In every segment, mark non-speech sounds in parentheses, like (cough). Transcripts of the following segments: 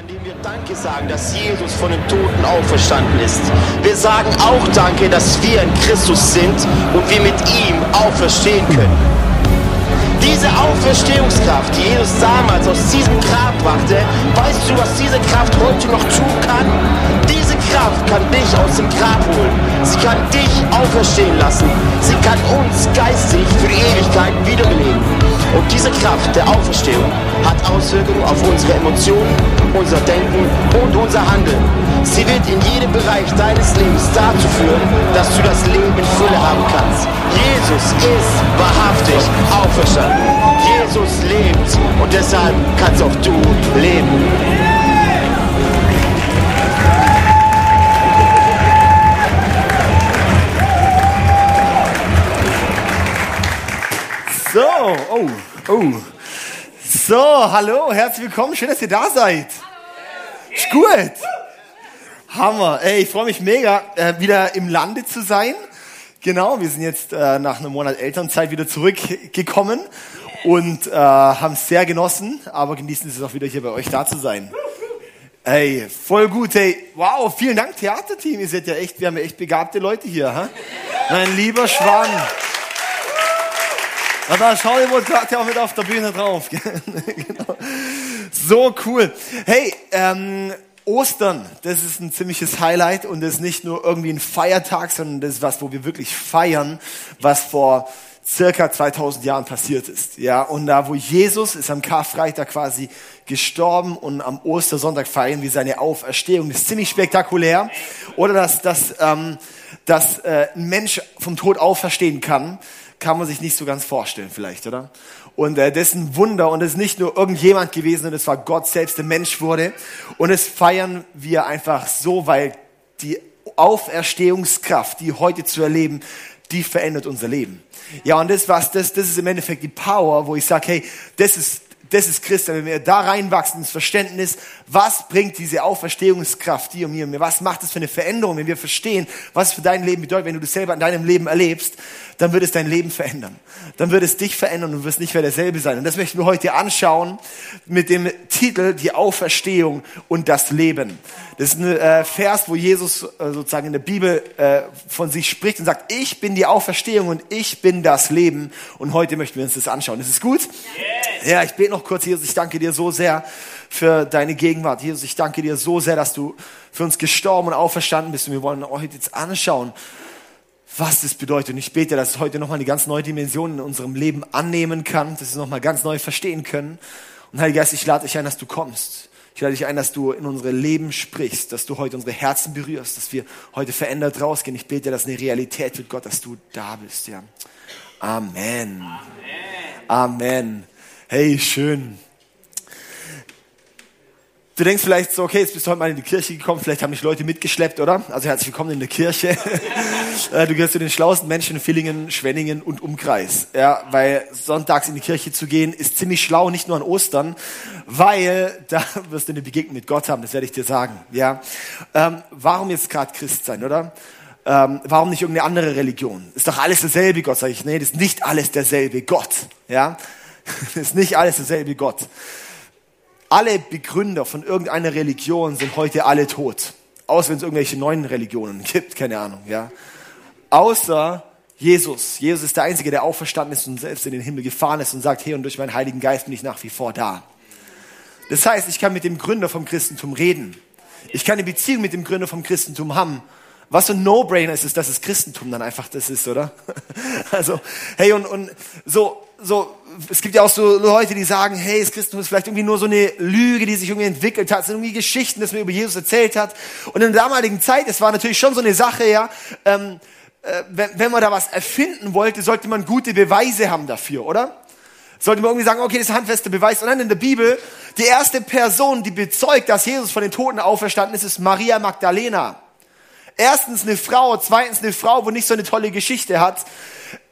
an dem wir Danke sagen, dass Jesus von den Toten auferstanden ist. Wir sagen auch Danke, dass wir in Christus sind und wir mit ihm auferstehen können. Diese Auferstehungskraft, die Jesus damals aus diesem Grab brachte, weißt du, was diese Kraft heute noch tun kann? Diese Kraft kann dich aus dem Grab holen. Sie kann dich auferstehen lassen. Sie kann uns geistig für die Ewigkeit wiederbeleben. Und diese Kraft der Auferstehung hat Auswirkungen auf unsere Emotionen, unser Denken und unser Handeln. Sie wird in jedem Bereich deines Lebens dazu führen, dass du das Leben in Fülle haben kannst. Jesus ist wahrhaftig auferstanden. Jesus lebt und deshalb kannst auch du leben. Oh. So, hallo, herzlich willkommen. Schön, dass ihr da seid. Ist gut. Hammer. Ey, ich freue mich mega, äh, wieder im Lande zu sein. Genau, wir sind jetzt äh, nach einem Monat Elternzeit wieder zurückgekommen und äh, haben es sehr genossen, aber genießen es auch wieder hier bei euch da zu sein. Ey, voll gut, ey. Wow, vielen Dank, Theaterteam. Ihr seid ja echt, wir haben ja echt begabte Leute hier, ha? Mein lieber Schwan. Na da, dir wohl gerade auch mit auf der Bühne drauf. (laughs) genau. So cool. Hey, ähm, Ostern, das ist ein ziemliches Highlight und das ist nicht nur irgendwie ein Feiertag, sondern das ist was, wo wir wirklich feiern, was vor circa 2000 Jahren passiert ist. Ja, und da, wo Jesus ist am Karfreitag quasi gestorben und am Ostersonntag feiern wir seine Auferstehung. Das ist ziemlich spektakulär. Oder dass, dass, ähm, dass äh, ein Mensch vom Tod auferstehen kann, kann man sich nicht so ganz vorstellen vielleicht, oder? Und äh, das ist ein Wunder und es ist nicht nur irgendjemand gewesen, sondern es war Gott selbst, der Mensch wurde. Und es feiern wir einfach so, weil die Auferstehungskraft, die heute zu erleben, die verändert unser Leben. Ja, und das, was, das, das ist im Endeffekt die Power, wo ich sage, hey, das ist, das ist Christen, wenn wir da reinwachsen ins Verständnis, was bringt diese Auferstehungskraft dir und mir und mir, was macht das für eine Veränderung, wenn wir verstehen, was es für dein Leben bedeutet, wenn du das selber in deinem Leben erlebst, dann wird es dein Leben verändern. Dann wird es dich verändern und du wirst nicht mehr derselbe sein. Und das möchten wir heute anschauen mit dem Titel Die Auferstehung und das Leben. Das ist ein äh, Vers, wo Jesus äh, sozusagen in der Bibel äh, von sich spricht und sagt, ich bin die Auferstehung und ich bin das Leben. Und heute möchten wir uns das anschauen. Ist es gut? Yes. Ja, ich bete noch kurz, Jesus, ich danke dir so sehr für deine Gegenwart. Jesus, ich danke dir so sehr, dass du für uns gestorben und auferstanden bist. Und wir wollen heute jetzt anschauen, was das bedeutet. Und ich bete, dass es heute nochmal eine ganz neue Dimension in unserem Leben annehmen kann, dass wir es nochmal ganz neu verstehen können. Und Heiliger Geist, ich lade dich ein, dass du kommst. Ich lade dich ein, dass du in unsere Leben sprichst, dass du heute unsere Herzen berührst, dass wir heute verändert rausgehen. Ich bete, dass eine Realität wird, Gott, dass du da bist. Ja. Amen. Amen. Amen. Hey, schön. Du denkst vielleicht so, okay, jetzt bist du heute mal in die Kirche gekommen, vielleicht haben dich Leute mitgeschleppt, oder? Also herzlich willkommen in der Kirche. (laughs) Äh, du gehörst zu den schlauesten Menschen in Villingen, Schwenningen und Umkreis. Ja, weil sonntags in die Kirche zu gehen, ist ziemlich schlau, nicht nur an Ostern, weil da (laughs) wirst du eine Begegnung mit Gott haben, das werde ich dir sagen. Ja, ähm, Warum jetzt gerade Christ sein, oder? Ähm, warum nicht irgendeine andere Religion? Ist doch alles derselbe Gott, sage ich. Nee, das ist nicht alles derselbe Gott. Ja, das (laughs) ist nicht alles derselbe Gott. Alle Begründer von irgendeiner Religion sind heute alle tot. Außer wenn es irgendwelche neuen Religionen gibt, keine Ahnung, ja. Außer Jesus. Jesus ist der Einzige, der auferstanden ist und selbst in den Himmel gefahren ist und sagt, hey, und durch meinen Heiligen Geist bin ich nach wie vor da. Das heißt, ich kann mit dem Gründer vom Christentum reden. Ich kann eine Beziehung mit dem Gründer vom Christentum haben. Was so ein No-Brainer ist, ist, dass das Christentum dann einfach das ist, oder? (laughs) Also, hey, und, und so, so, es gibt ja auch so Leute, die sagen, hey, das Christentum ist vielleicht irgendwie nur so eine Lüge, die sich irgendwie entwickelt hat, es sind irgendwie Geschichten, das man über Jesus erzählt hat. Und in der damaligen Zeit, es war natürlich schon so eine Sache, ja, ähm, äh, wenn, wenn man da was erfinden wollte, sollte man gute Beweise haben dafür, oder? Sollte man irgendwie sagen, okay, das ist ein handfester Beweis. Und dann in der Bibel, die erste Person, die bezeugt, dass Jesus von den Toten auferstanden ist, ist Maria Magdalena. Erstens eine Frau, zweitens eine Frau, wo nicht so eine tolle Geschichte hat.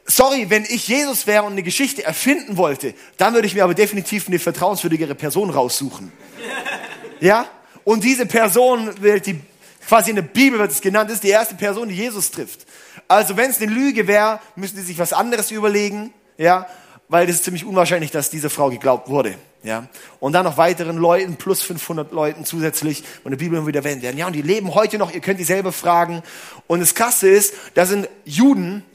Sorry, wenn ich Jesus wäre und eine Geschichte erfinden wollte, dann würde ich mir aber definitiv eine vertrauenswürdigere Person raussuchen. (laughs) Ja? Und diese Person wird die, quasi in der Bibel wird es genannt, ist die erste Person, die Jesus trifft. Also wenn es eine Lüge wäre, müssen sie sich was anderes überlegen, ja, weil das ist ziemlich unwahrscheinlich, dass diese Frau geglaubt wurde. Ja, und dann noch weiteren Leuten, plus 500 Leuten zusätzlich, von der Bibel immer wieder erwähnt werden. Ja, und die leben heute noch, ihr könnt die selber fragen. Und das Krasse ist, da sind Juden,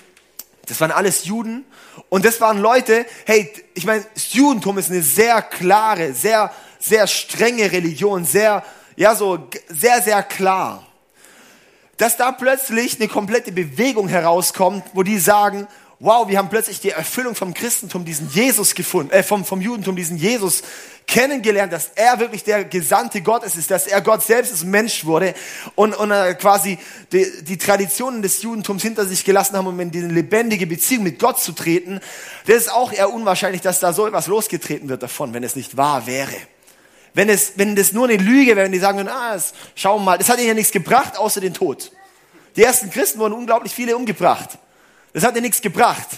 das waren alles Juden, und das waren Leute, hey, ich meine, das Judentum ist eine sehr klare, sehr, sehr strenge Religion, sehr, ja, so, sehr, sehr klar. Dass da plötzlich eine komplette Bewegung herauskommt, wo die sagen, wow, wir haben plötzlich die Erfüllung vom Christentum, diesen Jesus gefunden, äh, vom, vom Judentum, diesen Jesus kennengelernt, dass er wirklich der Gesandte Gottes ist, dass er Gott selbst als Mensch wurde und, und äh, quasi die, die Traditionen des Judentums hinter sich gelassen haben, um in diese lebendige Beziehung mit Gott zu treten. Das ist auch eher unwahrscheinlich, dass da so etwas losgetreten wird davon, wenn es nicht wahr wäre. Wenn es, wenn das nur eine Lüge wäre, wenn die sagen, ah, das, schau mal, das hat ihnen ja nichts gebracht, außer den Tod. Die ersten Christen wurden unglaublich viele umgebracht. Das hat dir nichts gebracht.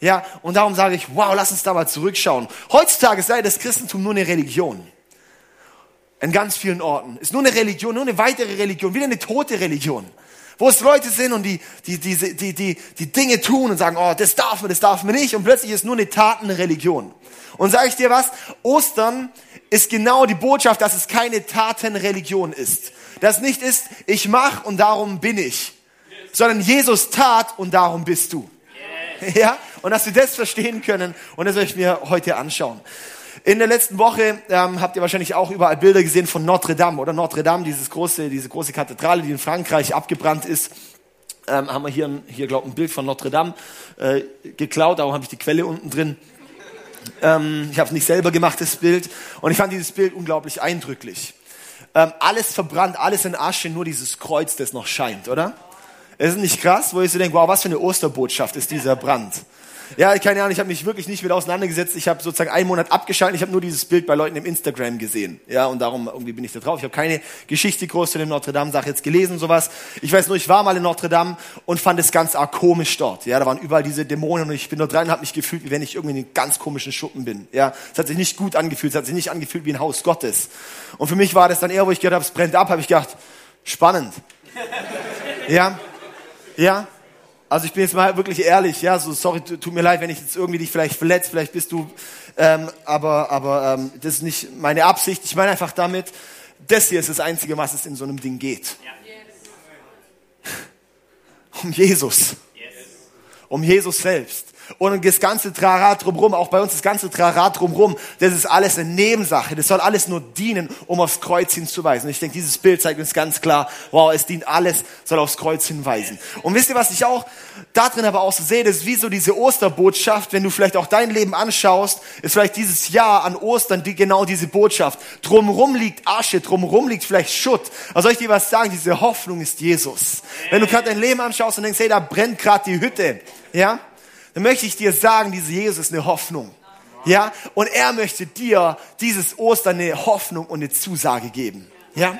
Ja, und darum sage ich, wow, lass uns da mal zurückschauen. Heutzutage sei das Christentum nur eine Religion. In ganz vielen Orten. Ist nur eine Religion, nur eine weitere Religion, wieder eine tote Religion. Wo es Leute sind und die, die, die, die, die, die Dinge tun und sagen, oh, das darf man, das darf man nicht. Und plötzlich ist nur eine Tatenreligion. Und sage ich dir was, Ostern ist genau die Botschaft, dass es keine Tatenreligion ist. Das nicht ist, ich mach und darum bin ich sondern Jesus tat und darum bist du. Ja? Und dass wir das verstehen können und das werde ich mir heute anschauen. In der letzten Woche ähm, habt ihr wahrscheinlich auch überall Bilder gesehen von Notre Dame oder Notre Dame, dieses große, diese große Kathedrale, die in Frankreich abgebrannt ist. Ähm, haben wir hier, ein, hier glaube ein Bild von Notre Dame äh, geklaut, darum habe ich die Quelle unten drin. Ähm, ich habe es nicht selber gemacht, das Bild. Und ich fand dieses Bild unglaublich eindrücklich. Ähm, alles verbrannt, alles in Asche, nur dieses Kreuz, das noch scheint, oder? Es ist nicht krass, wo ich so denke, wow, was für eine Osterbotschaft ist dieser Brand. Ja, keine Ahnung, ich habe mich wirklich nicht mit auseinandergesetzt. Ich habe sozusagen einen Monat abgeschaltet. Ich habe nur dieses Bild bei Leuten im Instagram gesehen. Ja, und darum irgendwie bin ich da drauf. Ich habe keine Geschichte groß zu dem Notre Dame Sache jetzt gelesen sowas. Ich weiß nur, ich war mal in Notre Dame und fand es ganz arg komisch dort. Ja, da waren überall diese Dämonen und ich bin dort rein und habe mich gefühlt, wie wenn ich irgendwie in einem ganz komischen Schuppen bin. Ja, es hat sich nicht gut angefühlt. Es hat sich nicht angefühlt wie ein Haus Gottes. Und für mich war das dann eher, wo ich gedacht habe, es brennt ab, habe ich gedacht, spannend. Ja, ja? Also ich bin jetzt mal wirklich ehrlich, ja, so sorry, tut mir leid, wenn ich jetzt irgendwie dich vielleicht verletzt, vielleicht bist du, ähm, aber, aber ähm, das ist nicht meine Absicht. Ich meine einfach damit, das hier ist das Einzige, was es in so einem Ding geht. (laughs) Um Jesus. Um Jesus selbst und das ganze Trarat drumrum, auch bei uns das ganze Trarat drumrum, das ist alles eine Nebensache. Das soll alles nur dienen, um aufs Kreuz hinzuweisen. Und ich denke, dieses Bild zeigt uns ganz klar, wow, es dient alles, soll aufs Kreuz hinweisen. Und wisst ihr, was ich auch da drin aber auch so sehe, das ist wie so diese Osterbotschaft, wenn du vielleicht auch dein Leben anschaust, ist vielleicht dieses Jahr an Ostern die, genau diese Botschaft. Drumrum liegt Asche, drumrum liegt vielleicht Schutt. Aber soll ich dir was sagen? Diese Hoffnung ist Jesus. Wenn du gerade dein Leben anschaust und denkst, hey, da brennt gerade die Hütte, ja, dann möchte ich dir sagen, dieser Jesus ist eine Hoffnung. Ja, und er möchte dir dieses Ostern eine Hoffnung und eine Zusage geben. Ja.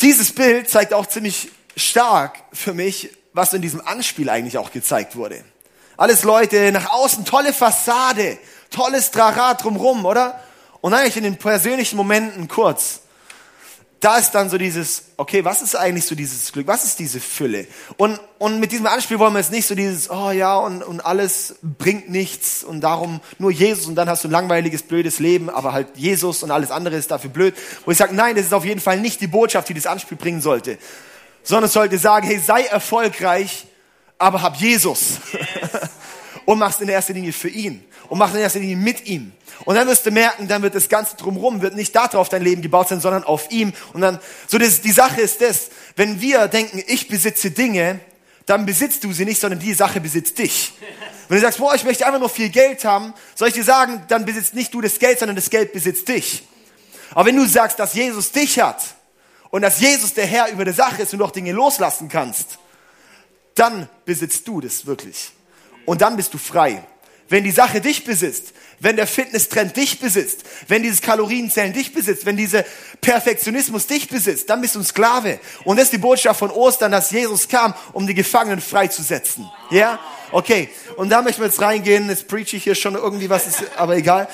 Dieses Bild zeigt auch ziemlich stark für mich, was in diesem Anspiel eigentlich auch gezeigt wurde. Alles Leute, nach außen tolle Fassade, tolles Drarat drumrum, oder? Und eigentlich in den persönlichen Momenten kurz da ist dann so dieses, okay, was ist eigentlich so dieses Glück? Was ist diese Fülle? Und, und mit diesem Anspiel wollen wir jetzt nicht so dieses, oh ja, und, und alles bringt nichts und darum nur Jesus und dann hast du ein langweiliges, blödes Leben, aber halt Jesus und alles andere ist dafür blöd. Wo ich sage, nein, das ist auf jeden Fall nicht die Botschaft, die das Anspiel bringen sollte. Sondern es sollte sagen, hey, sei erfolgreich, aber hab Jesus. Und mach's in erster Linie für ihn. Und mach in erster Linie mit ihm. Und dann wirst du merken, dann wird das Ganze drumherum, wird nicht darauf dein Leben gebaut sein, sondern auf ihm. Und dann, so das, die Sache ist das, wenn wir denken, ich besitze Dinge, dann besitzt du sie nicht, sondern die Sache besitzt dich. Wenn du sagst, boah, ich möchte einfach nur viel Geld haben, soll ich dir sagen, dann besitzt nicht du das Geld, sondern das Geld besitzt dich. Aber wenn du sagst, dass Jesus dich hat und dass Jesus der Herr über die Sache ist und du auch Dinge loslassen kannst, dann besitzt du das wirklich. Und dann bist du frei. Wenn die Sache dich besitzt, wenn der Fitnesstrend dich besitzt, wenn dieses Kalorienzählen dich besitzt, wenn dieser Perfektionismus dich besitzt, dann bist du ein Sklave. Und das ist die Botschaft von Ostern, dass Jesus kam, um die Gefangenen freizusetzen. Ja? Okay. Und da möchten wir jetzt reingehen. Jetzt preach ich hier schon irgendwie was, ist aber egal.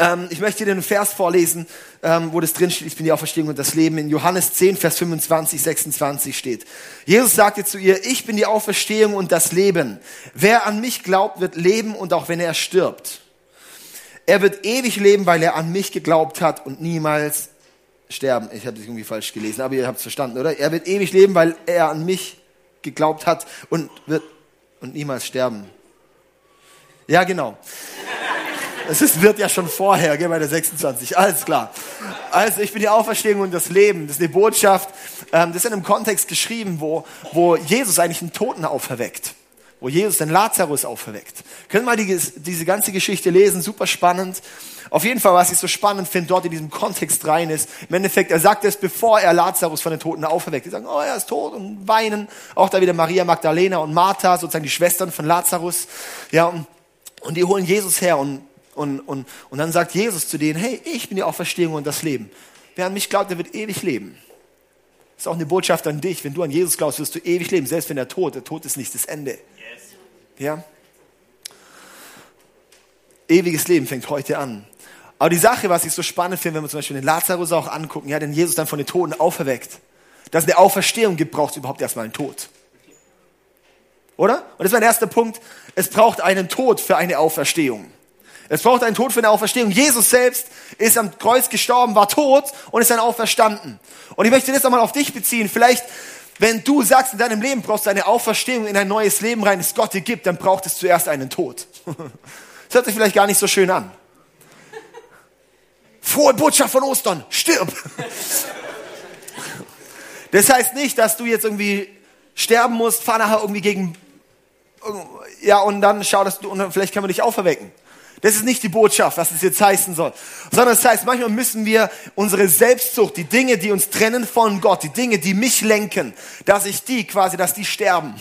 Ähm, ich möchte dir einen Vers vorlesen, ähm, wo das drin steht, ich bin die Auferstehung und das Leben. In Johannes 10, Vers 25, 26 steht. Jesus sagte zu ihr, ich bin die Auferstehung und das Leben. Wer an mich glaubt, wird leben und auch wenn er stirbt. Er wird ewig leben, weil er an mich geglaubt hat und niemals sterben. Ich habe das irgendwie falsch gelesen, aber ihr habt es verstanden, oder? Er wird ewig leben, weil er an mich geglaubt hat und wird und niemals sterben. Ja, genau. Es ist, wird ja schon vorher, gell, bei der 26. Alles klar. Also, ich bin die Auferstehung und das Leben. Das ist eine Botschaft. Ähm, das ist in einem Kontext geschrieben, wo, wo Jesus eigentlich einen Toten auferweckt. Wo Jesus den Lazarus auferweckt. Können wir mal die, diese ganze Geschichte lesen. Super spannend. Auf jeden Fall, was ich so spannend finde, dort in diesem Kontext rein ist, im Endeffekt, er sagt es, bevor er Lazarus von den Toten auferweckt. Die sagen, oh, er ist tot und weinen. Auch da wieder Maria Magdalena und Martha, sozusagen die Schwestern von Lazarus. Ja, und, und die holen Jesus her und, und, und, und dann sagt Jesus zu denen, hey, ich bin die Auferstehung und das Leben. Wer an mich glaubt, der wird ewig leben. Das ist auch eine Botschaft an dich. Wenn du an Jesus glaubst, wirst du ewig leben, selbst wenn der Tod, der Tod ist nicht das Ende. Ja? Ewiges Leben fängt heute an. Aber die Sache, was ich so spannend finde, wenn wir zum Beispiel den Lazarus auch angucken, ja, den Jesus dann von den Toten auferweckt, dass es eine Auferstehung gibt, braucht es überhaupt erstmal einen Tod. Oder? Und das ist mein erster Punkt. Es braucht einen Tod für eine Auferstehung. Es braucht einen Tod für eine Auferstehung. Jesus selbst ist am Kreuz gestorben, war tot und ist dann auferstanden. Und ich möchte das einmal auf dich beziehen. Vielleicht, wenn du sagst, in deinem Leben brauchst du eine Auferstehung in ein neues Leben rein, das Gott dir gibt, dann braucht es zuerst einen Tod. (laughs) Das hört sich vielleicht gar nicht so schön an. Frohe Botschaft von Ostern, stirb. (laughs) Das heißt nicht, dass du jetzt irgendwie sterben musst, fahr nachher irgendwie gegen, ja, und dann schau, dass du, und vielleicht können wir dich auferwecken. Das ist nicht die Botschaft, was es jetzt heißen soll. Sondern es das heißt, manchmal müssen wir unsere Selbstsucht, die Dinge, die uns trennen von Gott, die Dinge, die mich lenken, dass ich die quasi, dass die sterben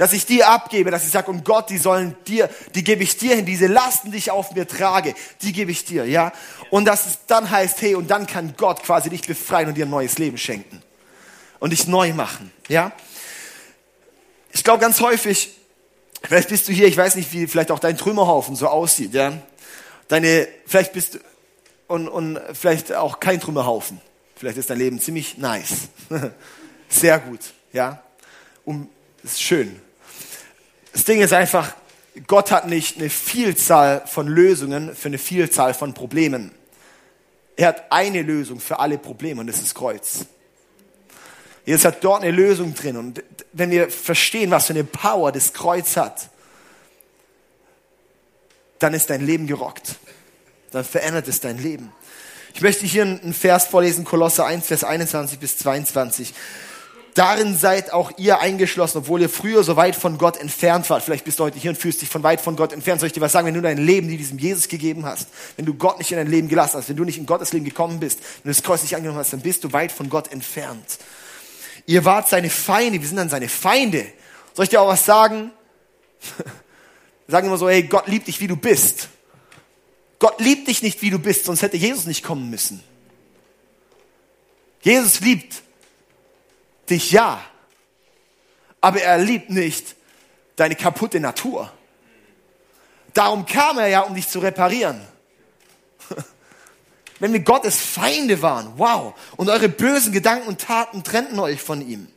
dass ich die abgebe, dass ich sage, und Gott, die sollen dir, die gebe ich dir hin, diese Lasten, die ich auf mir trage, die gebe ich dir, ja. Und dass es dann heißt, hey, und dann kann Gott quasi dich befreien und dir ein neues Leben schenken und dich neu machen, ja. Ich glaube ganz häufig, vielleicht bist du hier, ich weiß nicht, wie vielleicht auch dein Trümmerhaufen so aussieht, ja. Deine, vielleicht bist du, und, und vielleicht auch kein Trümmerhaufen. Vielleicht ist dein Leben ziemlich nice. (laughs) Sehr gut, ja. Um, ist schön. Das Ding ist einfach, Gott hat nicht eine Vielzahl von Lösungen für eine Vielzahl von Problemen. Er hat eine Lösung für alle Probleme und das ist Kreuz. Jesus hat dort eine Lösung drin. Und wenn wir verstehen, was für eine Power das Kreuz hat, dann ist dein Leben gerockt. Dann verändert es dein Leben. Ich möchte hier einen Vers vorlesen, Kolosser 1, Vers 21 bis 22. Darin seid auch ihr eingeschlossen, obwohl ihr früher so weit von Gott entfernt wart. Vielleicht bist du heute hier und fühlst dich von weit von Gott entfernt. Soll ich dir was sagen? Wenn du dein Leben die diesem Jesus gegeben hast, wenn du Gott nicht in dein Leben gelassen hast, wenn du nicht in Gottes Leben gekommen bist, wenn du das Kreuz nicht angenommen hast, dann bist du weit von Gott entfernt. Ihr wart seine Feinde, wir sind dann seine Feinde. Soll ich dir auch was sagen? (laughs) Sagen immer so, hey, Gott liebt dich, wie du bist. Gott liebt dich nicht, wie du bist, sonst hätte Jesus nicht kommen müssen. Jesus liebt dich ja, aber er liebt nicht deine kaputte Natur. Darum kam er ja, um dich zu reparieren. Wenn wir Gottes Feinde waren, wow, und eure bösen Gedanken und Taten trennten euch von ihm.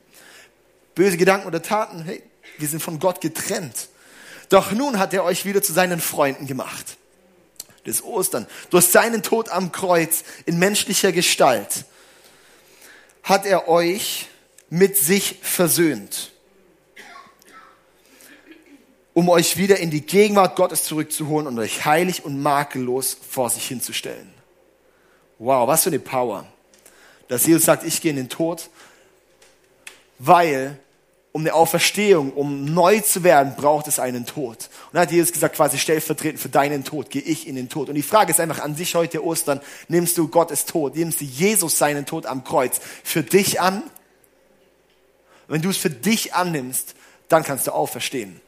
Böse Gedanken oder Taten, hey, wir sind von Gott getrennt. Doch nun hat er euch wieder zu seinen Freunden gemacht. Das Ostern. Durch seinen Tod am Kreuz in menschlicher Gestalt hat er euch mit sich versöhnt, um euch wieder in die Gegenwart Gottes zurückzuholen und euch heilig und makellos vor sich hinzustellen. Wow, was für eine Power. Dass Jesus sagt, ich gehe in den Tod, weil um eine Auferstehung, um neu zu werden, braucht es einen Tod. Und dann hat Jesus gesagt, quasi stellvertretend für deinen Tod gehe ich in den Tod. Und die Frage ist einfach an dich heute Ostern, nimmst du Gottes Tod, nimmst du Jesus seinen Tod am Kreuz für dich an wenn du es für dich annimmst, dann kannst du auferstehen.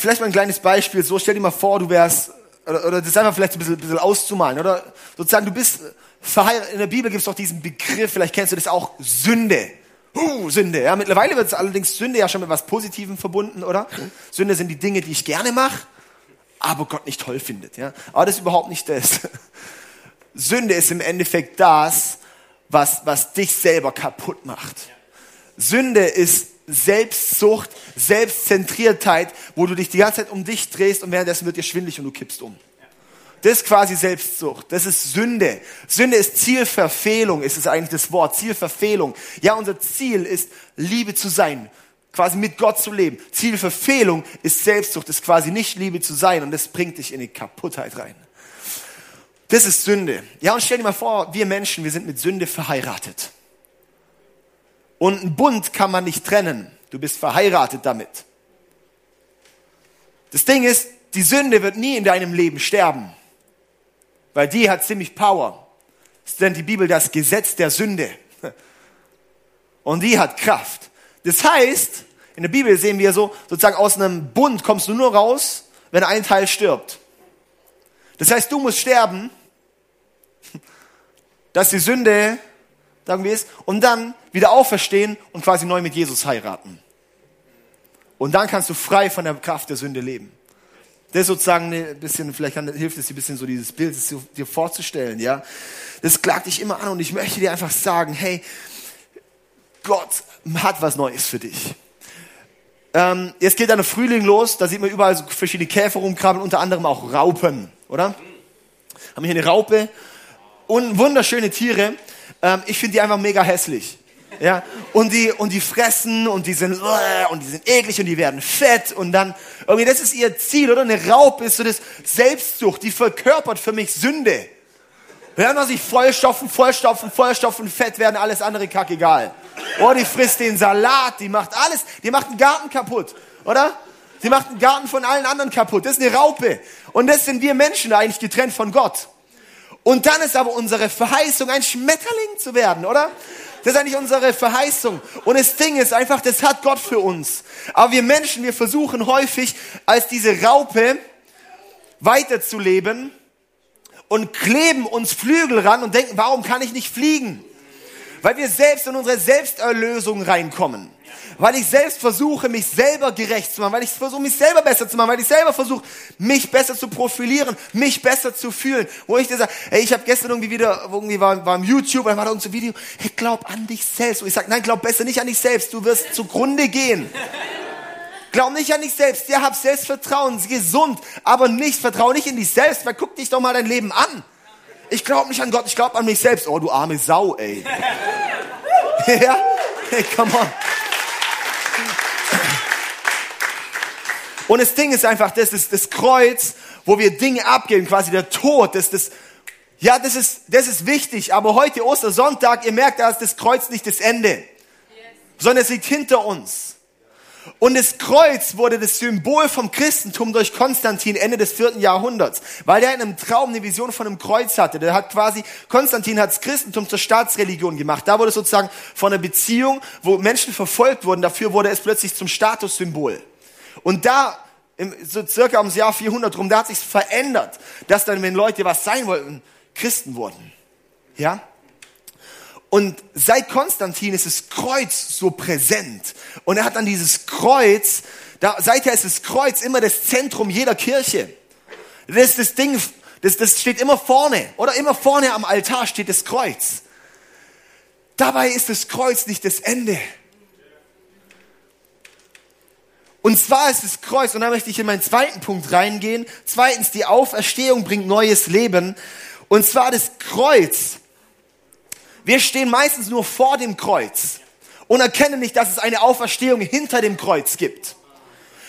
Vielleicht mal ein kleines Beispiel. So, stell dir mal vor, du wärst, oder, oder das einfach vielleicht ein bisschen, bisschen auszumalen, oder sozusagen, du bist verheiratet. In der Bibel gibt es doch diesen Begriff, vielleicht kennst du das auch, Sünde. huh, Sünde. Ja, mittlerweile wird es allerdings Sünde ja schon mit was Positivem verbunden, oder? Sünde sind die Dinge, die ich gerne mache, aber Gott nicht toll findet. Ja, aber das ist überhaupt nicht das. (laughs) Sünde ist im Endeffekt das, was, was dich selber kaputt macht. Sünde ist Selbstsucht, Selbstzentriertheit, wo du dich die ganze Zeit um dich drehst und währenddessen wird dir schwindlig und du kippst um. Das ist quasi Selbstsucht. Das ist Sünde. Sünde ist Zielverfehlung, ist es eigentlich das Wort. Zielverfehlung. Ja, unser Ziel ist, Liebe zu sein. Quasi mit Gott zu leben. Zielverfehlung ist Selbstsucht, ist quasi nicht Liebe zu sein und das bringt dich in die Kaputtheit rein. Das ist Sünde. Ja, und stell dir mal vor, wir Menschen, wir sind mit Sünde verheiratet. Und einen Bund kann man nicht trennen. Du bist verheiratet damit. Das Ding ist, die Sünde wird nie in deinem Leben sterben. Weil die hat ziemlich Power. Das nennt die Bibel das Gesetz der Sünde. (laughs) Und die hat Kraft. Das heißt, in der Bibel sehen wir so, sozusagen aus einem Bund kommst du nur raus, wenn ein Teil stirbt. Das heißt, du musst sterben, (laughs) dass die Sünde, sagen wir es, und dann wieder auferstehen und quasi neu mit Jesus heiraten. Und dann kannst du frei von der Kraft der Sünde leben. Das ist sozusagen ein bisschen, vielleicht hilft es dir ein bisschen so dieses Bild dir vorzustellen, ja. Das klagt dich immer an und ich möchte dir einfach sagen, hey, Gott hat was Neues für dich. Ähm, jetzt geht dann der Frühling los, da sieht man überall so verschiedene Käfer rumkrabbeln, unter anderem auch Raupen, oder? Haben wir hier eine Raupe und wunderschöne Tiere. Ähm, ich finde die einfach mega hässlich. Ja, und die, und die fressen und die sind, und die sind eklig und die werden fett und dann, irgendwie, das ist ihr Ziel, oder? Eine Raupe ist so das Selbstsucht, die verkörpert für mich Sünde. Wenn man sich vollstopfen, vollstopfen, vollstopfen, fett werden, alles andere kackegal. Oh, die frisst den Salat, die macht alles, die macht den Garten kaputt, oder? Die macht den Garten von allen anderen kaputt. Das ist eine Raupe. Und das sind wir Menschen eigentlich getrennt von Gott. Und dann ist aber unsere Verheißung, ein Schmetterling zu werden, oder? Das ist eigentlich unsere Verheißung. Und das Ding ist einfach, das hat Gott für uns. Aber wir Menschen, wir versuchen häufig als diese Raupe weiterzuleben und kleben uns Flügel ran und denken, warum kann ich nicht fliegen? Weil wir selbst in unsere Selbsterlösung reinkommen weil ich selbst versuche, mich selber gerecht zu machen, weil ich versuche, mich selber besser zu machen, weil ich selber versuche, mich besser zu profilieren, mich besser zu fühlen. Wo ich dir sage, hey, ich habe gestern irgendwie wieder, irgendwie war, war im YouTube, dann war da irgendein Video, hey, glaub an dich selbst. Und ich sage, nein, glaub besser nicht an dich selbst, du wirst zugrunde gehen. Glaub nicht an dich selbst, ja, hab Selbstvertrauen, gesund, aber nicht, vertraue nicht in dich selbst, weil guck dich doch mal dein Leben an. Ich glaube nicht an Gott, ich glaube an mich selbst. Oh, du arme Sau, ey. (laughs) ja? Hey, come on. Und das Ding ist einfach, das ist das Kreuz, wo wir Dinge abgeben, quasi der Tod, das, das, ja, das ist, das ist wichtig. Aber heute Ostersonntag, ihr merkt, da ist das Kreuz nicht das Ende, sondern es liegt hinter uns. Und das Kreuz wurde das Symbol vom Christentum durch Konstantin Ende des vierten Jahrhunderts, weil er in einem Traum eine Vision von einem Kreuz hatte. Der hat quasi, Konstantin hat das Christentum zur Staatsreligion gemacht. Da wurde sozusagen von einer Beziehung, wo Menschen verfolgt wurden, dafür wurde es plötzlich zum Statussymbol. Und da, im, so circa ums Jahr 400 rum, da hat sich's verändert, dass dann, wenn Leute was sein wollten, Christen wurden. Ja? Und seit Konstantin ist das Kreuz so präsent. Und er hat dann dieses Kreuz, da, seither ist das Kreuz immer das Zentrum jeder Kirche. Das ist das Ding, das, das steht immer vorne. Oder immer vorne am Altar steht das Kreuz. Dabei ist das Kreuz nicht das Ende. Und zwar ist das Kreuz, und da möchte ich in meinen zweiten Punkt reingehen. Zweitens, die Auferstehung bringt neues Leben. Und zwar das Kreuz. Wir stehen meistens nur vor dem Kreuz und erkennen nicht, dass es eine Auferstehung hinter dem Kreuz gibt.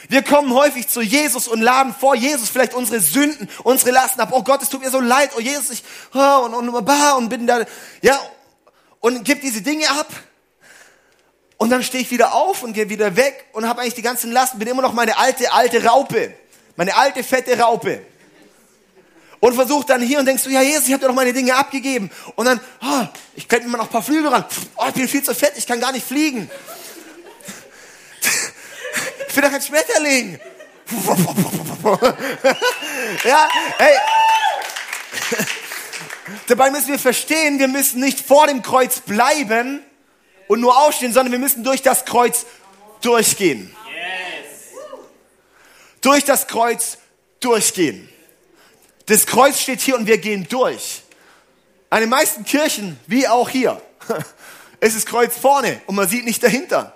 Wir kommen häufig zu Jesus und laden vor Jesus vielleicht unsere Sünden, unsere Lasten ab. Oh Gott, es tut mir so leid. Oh Jesus, ich, oh, und, und, und, bin da, ja, und gib diese Dinge ab. Und dann stehe ich wieder auf und gehe wieder weg und habe eigentlich die ganzen Lasten, bin immer noch meine alte, alte Raupe. Meine alte, fette Raupe. Und versuche dann hier und denkst du, ja Jesus, ich habe dir doch meine Dinge abgegeben. Und dann, oh, ich könnte mir noch ein paar Flügel ran. Oh, ich bin viel zu fett, ich kann gar nicht fliegen. Ich bin doch ein Schmetterling. (laughs) ja, hey. Dabei müssen wir verstehen, wir müssen nicht vor dem Kreuz bleiben, und nur aufstehen, sondern wir müssen durch das Kreuz durchgehen. Durch das Kreuz durchgehen. Das Kreuz steht hier und wir gehen durch. An den meisten Kirchen, wie auch hier, (laughs) ist das Kreuz vorne und man sieht nicht dahinter.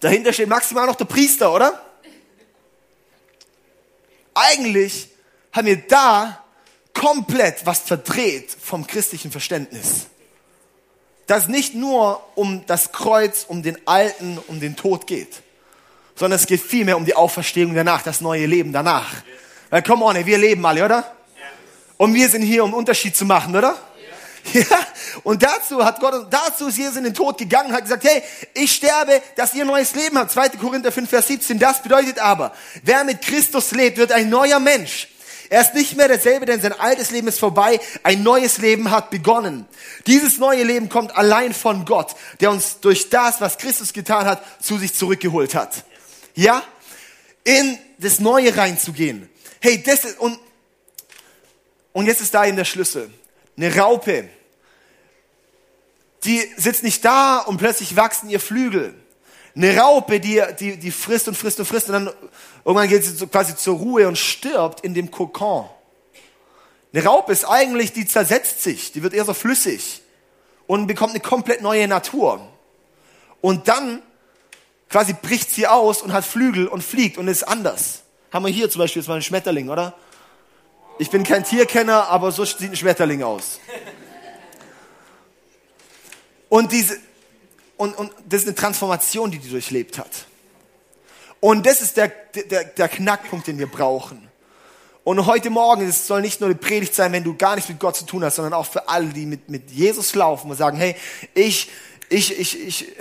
Dahinter steht maximal noch der Priester, oder? Eigentlich haben wir da komplett was verdreht vom christlichen Verständnis. Dass nicht nur um das Kreuz, um den Alten, um den Tod geht, sondern es geht vielmehr um die Auferstehung danach, das neue Leben danach. Weil, come on, ey, wir leben alle, oder? Und wir sind hier, um Unterschied zu machen, oder? Ja, und dazu hat Gott, dazu ist Jesus in den Tod gegangen, hat gesagt, hey, ich sterbe, dass ihr ein neues Leben habt. 2. Korinther 5, Vers 17. Das bedeutet aber, wer mit Christus lebt, wird ein neuer Mensch. Er ist nicht mehr derselbe, denn sein altes Leben ist vorbei. Ein neues Leben hat begonnen. Dieses neue Leben kommt allein von Gott, der uns durch das, was Christus getan hat, zu sich zurückgeholt hat. Ja? In das Neue reinzugehen. Hey, das ist, und, und jetzt ist da eben der Schlüssel. Eine Raupe, die sitzt nicht da und plötzlich wachsen ihr Flügel. Eine Raupe, die, die, die frisst und frisst und frisst und dann irgendwann geht sie quasi zur Ruhe und stirbt in dem Kokon. Eine Raupe ist eigentlich, die zersetzt sich, die wird eher so flüssig und bekommt eine komplett neue Natur. Und dann quasi bricht sie aus und hat Flügel und fliegt und ist anders. Haben wir hier zum Beispiel jetzt mal einen Schmetterling, oder? Ich bin kein Tierkenner, aber so sieht ein Schmetterling aus. Und diese, und, und das ist eine Transformation, die die durchlebt hat. Und das ist der, der, der Knackpunkt, den wir brauchen. Und heute Morgen, es soll nicht nur eine Predigt sein, wenn du gar nichts mit Gott zu tun hast, sondern auch für alle, die mit, mit Jesus laufen und sagen, hey, ich, ich, ich, ich,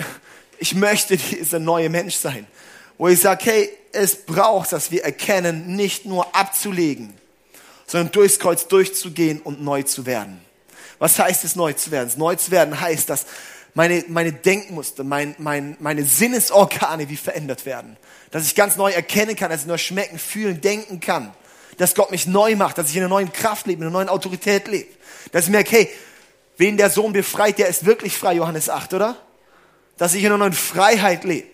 ich möchte dieser neue Mensch sein. Wo ich sage, hey, es braucht, dass wir erkennen, nicht nur abzulegen, sondern durchs Kreuz durchzugehen und neu zu werden. Was heißt es, neu zu werden? Neu zu werden heißt, dass meine, meine Denkmuster, mein, mein, meine Sinnesorgane wie verändert werden. Dass ich ganz neu erkennen kann, dass ich nur schmecken, fühlen, denken kann. Dass Gott mich neu macht, dass ich in einer neuen Kraft lebe, in einer neuen Autorität lebe. Dass ich merke, hey, wen der Sohn befreit, der ist wirklich frei, Johannes 8, oder? Dass ich in einer neuen Freiheit lebe.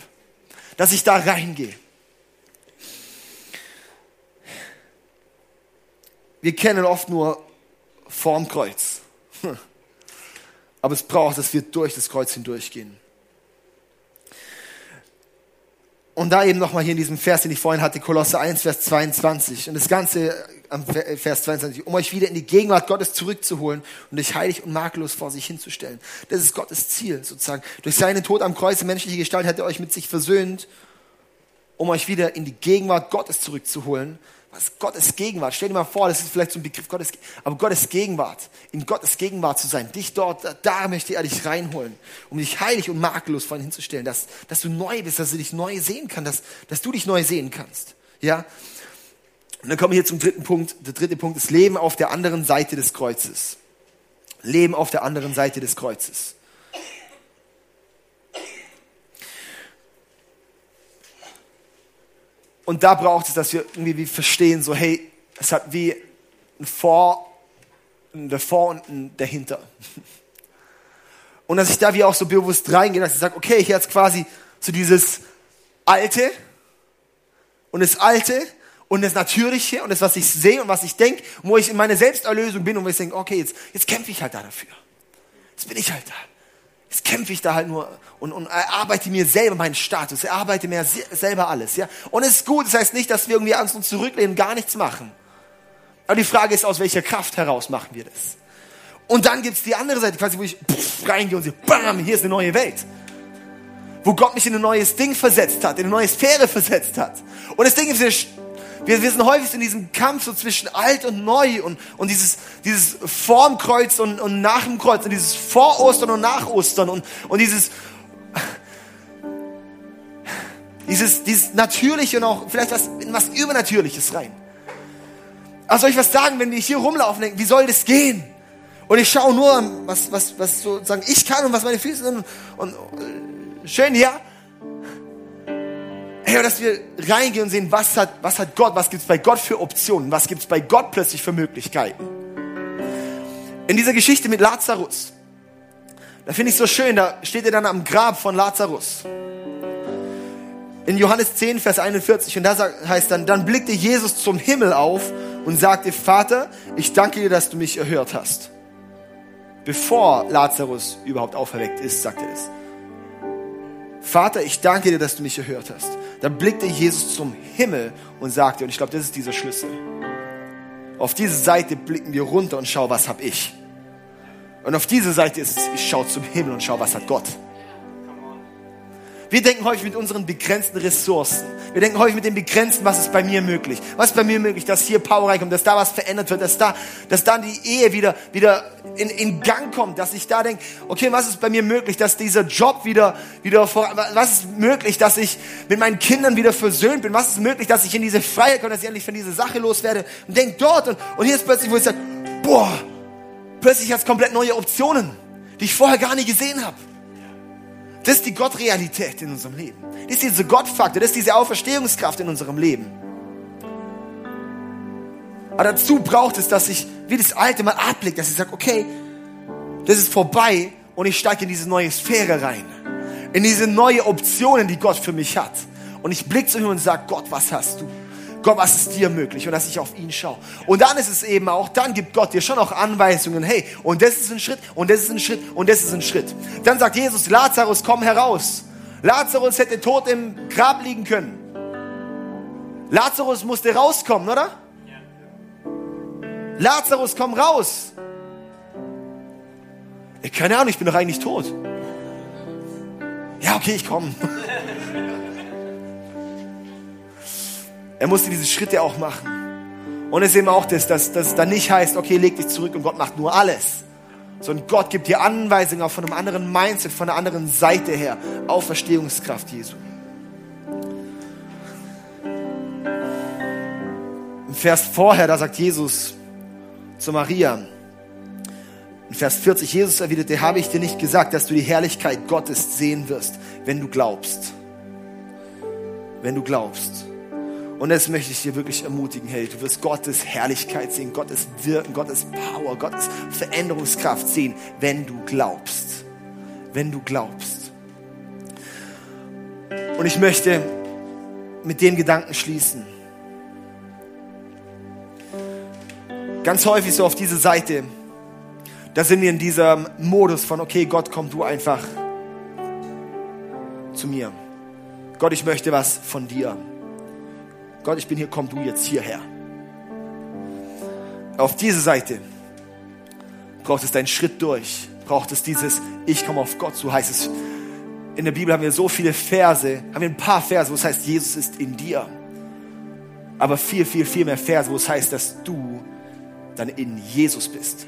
Dass ich da reingehe. Wir kennen oft nur vorm Kreuz. Aber es braucht, dass wir durch das Kreuz hindurchgehen. Und da eben nochmal hier in diesem Vers, den ich vorhin hatte, Kolosse 1, Vers 22. Und das Ganze am Vers 22, um euch wieder in die Gegenwart Gottes zurückzuholen und euch heilig und makellos vor sich hinzustellen. Das ist Gottes Ziel, sozusagen. Durch seinen Tod am Kreuz in menschliche Gestalt hat er euch mit sich versöhnt, um euch wieder in die Gegenwart Gottes zurückzuholen was Gottes Gegenwart. Stell dir mal vor, das ist vielleicht so ein Begriff Gottes, aber Gottes Gegenwart, in Gottes Gegenwart zu sein, dich dort, da, da möchte er dich reinholen, um dich heilig und makellos vor ihn hinzustellen, dass, dass du neu bist, dass du dich neu sehen kannst, dass, dass du dich neu sehen kannst. Ja? Und dann kommen wir hier zum dritten Punkt. Der dritte Punkt ist Leben auf der anderen Seite des Kreuzes. Leben auf der anderen Seite des Kreuzes. Und da braucht es, dass wir irgendwie verstehen, so hey, es hat wie ein Vor, ein Davor und ein Dahinter. Und dass ich da wie auch so bewusst reingehe, dass ich sage, okay, hier hat quasi so dieses Alte und das Alte und das Natürliche und das, was ich sehe und was ich denke, wo ich in meiner Selbsterlösung bin und wo ich denke, okay, jetzt, jetzt kämpfe ich halt da dafür. Jetzt bin ich halt da. Jetzt kämpfe ich da halt nur und, und erarbeite mir selber meinen Status, erarbeite mir selber alles, ja. Und es ist gut, das heißt nicht, dass wir irgendwie ans uns zurücklehnen, gar nichts machen. Aber die Frage ist, aus welcher Kraft heraus machen wir das? Und dann gibt's die andere Seite, quasi, wo ich pff, reingehe und sehe, bam, hier ist eine neue Welt. Wo Gott mich in ein neues Ding versetzt hat, in eine neue Sphäre versetzt hat. Und das Ding ist, wir, wir sind häufig in diesem Kampf so zwischen alt und neu und, und dieses, dieses vorm Kreuz und, und nach dem Kreuz und dieses vor Ostern und nach Ostern und, und dieses, dieses, dieses Natürliche und auch vielleicht was, was Übernatürliches rein. Aber soll ich was sagen, wenn wir hier rumlaufen, denken, wie soll das gehen? Und ich schaue nur, was, was, was sozusagen ich kann und was meine Füße sind. Und, und schön, ja. Hey, dass wir reingehen und sehen, was hat, was hat Gott, was gibt es bei Gott für Optionen, was gibt es bei Gott plötzlich für Möglichkeiten. In dieser Geschichte mit Lazarus, Da finde ich so schön, da steht er dann am Grab von Lazarus. In Johannes 10, Vers 41, und da heißt dann, dann blickte Jesus zum Himmel auf und sagte, Vater, ich danke dir, dass du mich erhört hast. Bevor Lazarus überhaupt auferweckt ist, sagt er es. Vater, ich danke dir, dass du mich erhört hast. Dann blickte Jesus zum Himmel und sagte, und ich glaube, das ist dieser Schlüssel. Auf diese Seite blicken wir runter und schauen, was habe ich. Und auf diese Seite ist es, ich schaue zum Himmel und schaue, was hat Gott. Wir denken häufig mit unseren begrenzten Ressourcen. Wir denken häufig mit dem Begrenzten, was ist bei mir möglich? Was ist bei mir möglich, dass hier Power reinkommt, dass da was verändert wird, dass da, dass dann die Ehe wieder, wieder in, in Gang kommt, dass ich da denke, okay, was ist bei mir möglich, dass dieser Job wieder, wieder vor, was ist möglich, dass ich mit meinen Kindern wieder versöhnt bin? Was ist möglich, dass ich in diese Freiheit komme, dass ich endlich von dieser Sache loswerde? Und denk dort und, und hier ist plötzlich, wo ich sage, boah, plötzlich hat es komplett neue Optionen, die ich vorher gar nie gesehen habe. Das ist die Gottrealität in unserem Leben. Das ist diese Gottfaktor, das ist diese Auferstehungskraft in unserem Leben. Aber dazu braucht es, dass ich wie das Alte mal abblicke, dass ich sage, okay, das ist vorbei und ich steige in diese neue Sphäre rein. In diese neue Optionen, die Gott für mich hat. Und ich blicke zu ihm und sage, Gott, was hast du? Gott, was ist dir möglich? Und dass ich auf ihn schaue. Und dann ist es eben auch, dann gibt Gott dir schon auch Anweisungen. Hey, und das ist ein Schritt, und das ist ein Schritt, und das ist ein Schritt. Dann sagt Jesus, Lazarus, komm heraus. Lazarus hätte tot im Grab liegen können. Lazarus musste rauskommen, oder? Lazarus, komm raus. Ich keine Ahnung, ich bin doch eigentlich tot. Ja, okay, ich komme. (laughs) Er musste diese Schritte auch machen. Und es ist eben auch das, dass, dass es dann nicht heißt, okay, leg dich zurück und Gott macht nur alles. Sondern Gott gibt dir Anweisungen auch von einem anderen Mindset, von einer anderen Seite her. Auferstehungskraft Jesu. Im Vers vorher, da sagt Jesus zu Maria, in Vers 40, Jesus erwiderte, habe ich dir nicht gesagt, dass du die Herrlichkeit Gottes sehen wirst, wenn du glaubst. Wenn du glaubst. Und das möchte ich dir wirklich ermutigen, hey, du wirst Gottes Herrlichkeit sehen, Gottes Wirken, Gottes Power, Gottes Veränderungskraft sehen, wenn du glaubst. Wenn du glaubst. Und ich möchte mit dem Gedanken schließen. Ganz häufig so auf diese Seite, da sind wir in diesem Modus von, okay, Gott, komm du einfach zu mir. Gott, ich möchte was von dir. Gott, ich bin hier, komm du jetzt hierher. Auf diese Seite braucht es deinen Schritt durch, braucht es dieses Ich komme auf Gott, so heißt es. In der Bibel haben wir so viele Verse, haben wir ein paar Verse, wo es heißt, Jesus ist in dir. Aber viel, viel, viel mehr Verse, wo es heißt, dass du dann in Jesus bist.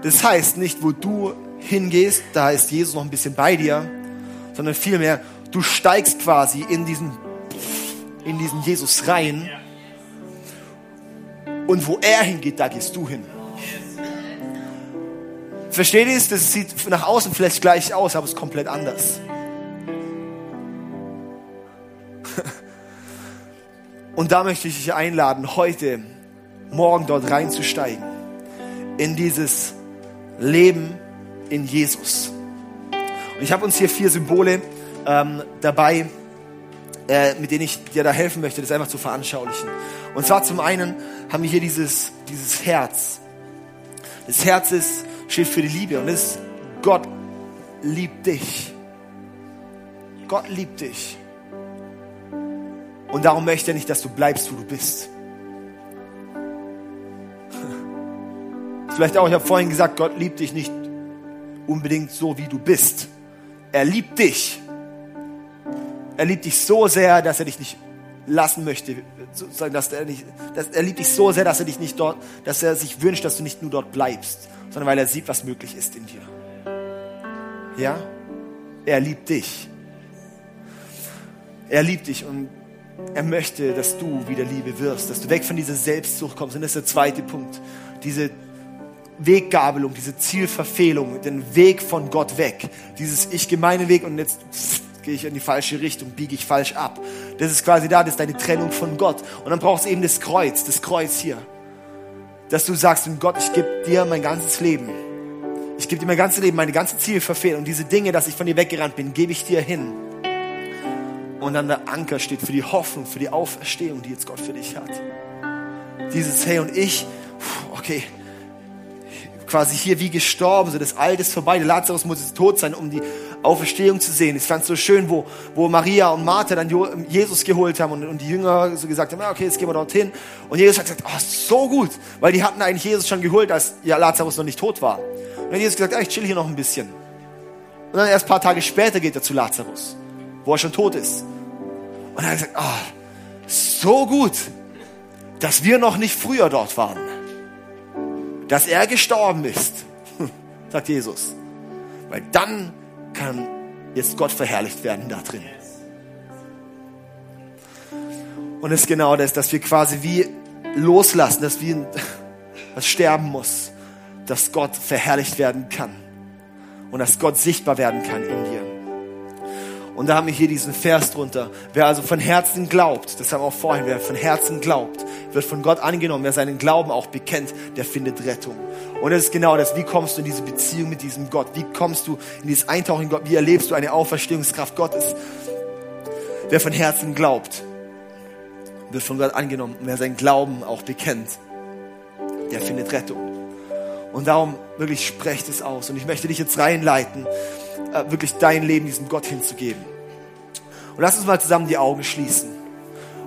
Das heißt nicht, wo du hingehst, da ist Jesus noch ein bisschen bei dir, sondern vielmehr, du steigst quasi in diesen in diesen Jesus rein. Und wo er hingeht, da gehst du hin. Versteht ihr es? Das sieht nach außen vielleicht gleich aus, aber es ist komplett anders. (laughs) Und da möchte ich dich einladen, heute, morgen dort reinzusteigen. In dieses Leben in Jesus. Und ich habe uns hier vier Symbole ähm, dabei äh, mit denen ich dir da helfen möchte, das einfach zu veranschaulichen. Und zwar zum einen haben wir hier dieses, dieses Herz. Das Herz ist, steht für die Liebe und ist, Gott liebt dich. Gott liebt dich. Und darum möchte er nicht, dass du bleibst, wo du bist. Vielleicht auch, ich habe vorhin gesagt, Gott liebt dich nicht unbedingt so, wie du bist. Er liebt dich. Er liebt dich so sehr, dass er dich nicht lassen möchte, dass er nicht, dass er liebt dich so sehr, dass er dich nicht dort, dass er sich wünscht, dass du nicht nur dort bleibst, sondern weil er sieht, was möglich ist in dir. Ja? Er liebt dich. Er liebt dich und er möchte, dass du wieder Liebe wirst, dass du weg von dieser Selbstsucht kommst. Und das ist der zweite Punkt. Diese Weggabelung, diese Zielverfehlung, den Weg von Gott weg. Dieses Ich gehe meinen Weg und jetzt gehe ich in die falsche Richtung, biege ich falsch ab. Das ist quasi da, das ist deine Trennung von Gott. Und dann brauchst du eben das Kreuz, das Kreuz hier. Dass du sagst, Gott, ich gebe dir mein ganzes Leben. ich gebe dir mein ganzes Leben, meine ganzen Ziele verfehlt und diese Dinge, dass ich von dir weggerannt bin, gebe ich dir hin. Und dann der Anker steht für die Hoffnung, für die Auferstehung, die jetzt Gott für dich hat. Dieses, hey, und ich, okay, quasi hier wie gestorben, so das Alte ist vorbei, der Lazarus muss jetzt tot sein, um die Auferstehung zu sehen. Ich fand es so schön, wo, wo Maria und Martha dann Jesus geholt haben und, und die Jünger so gesagt haben, ja, okay, jetzt gehen wir dorthin. Und Jesus hat gesagt, oh, so gut, weil die hatten eigentlich Jesus schon geholt, als ja, Lazarus noch nicht tot war. Und dann hat Jesus gesagt, ja, ich chill hier noch ein bisschen. Und dann erst ein paar Tage später geht er zu Lazarus, wo er schon tot ist. Und er hat gesagt, oh, so gut, dass wir noch nicht früher dort waren dass er gestorben ist, (laughs) sagt Jesus. Weil dann kann jetzt Gott verherrlicht werden da drin. Und es ist genau das, dass wir quasi wie loslassen, dass wir (laughs) was sterben muss, dass Gott verherrlicht werden kann und dass Gott sichtbar werden kann in dir. Und da haben wir hier diesen Vers drunter. Wer also von Herzen glaubt, das haben wir auch vorhin, wer von Herzen glaubt, wird von Gott angenommen. Wer seinen Glauben auch bekennt, der findet Rettung. Und das ist genau das. Wie kommst du in diese Beziehung mit diesem Gott? Wie kommst du in dieses Eintauchen in Gott? Wie erlebst du eine Auferstehungskraft Gottes? Wer von Herzen glaubt, wird von Gott angenommen. Und wer seinen Glauben auch bekennt, der findet Rettung. Und darum wirklich sprecht es aus. Und ich möchte dich jetzt reinleiten, äh, wirklich dein Leben diesem Gott hinzugeben. Und lass uns mal zusammen die Augen schließen.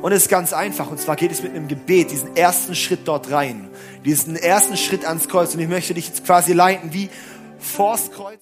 Und es ist ganz einfach. Und zwar geht es mit einem Gebet, diesen ersten Schritt dort rein. Diesen ersten Schritt ans Kreuz. Und ich möchte dich jetzt quasi leiten, wie vors Kreuz.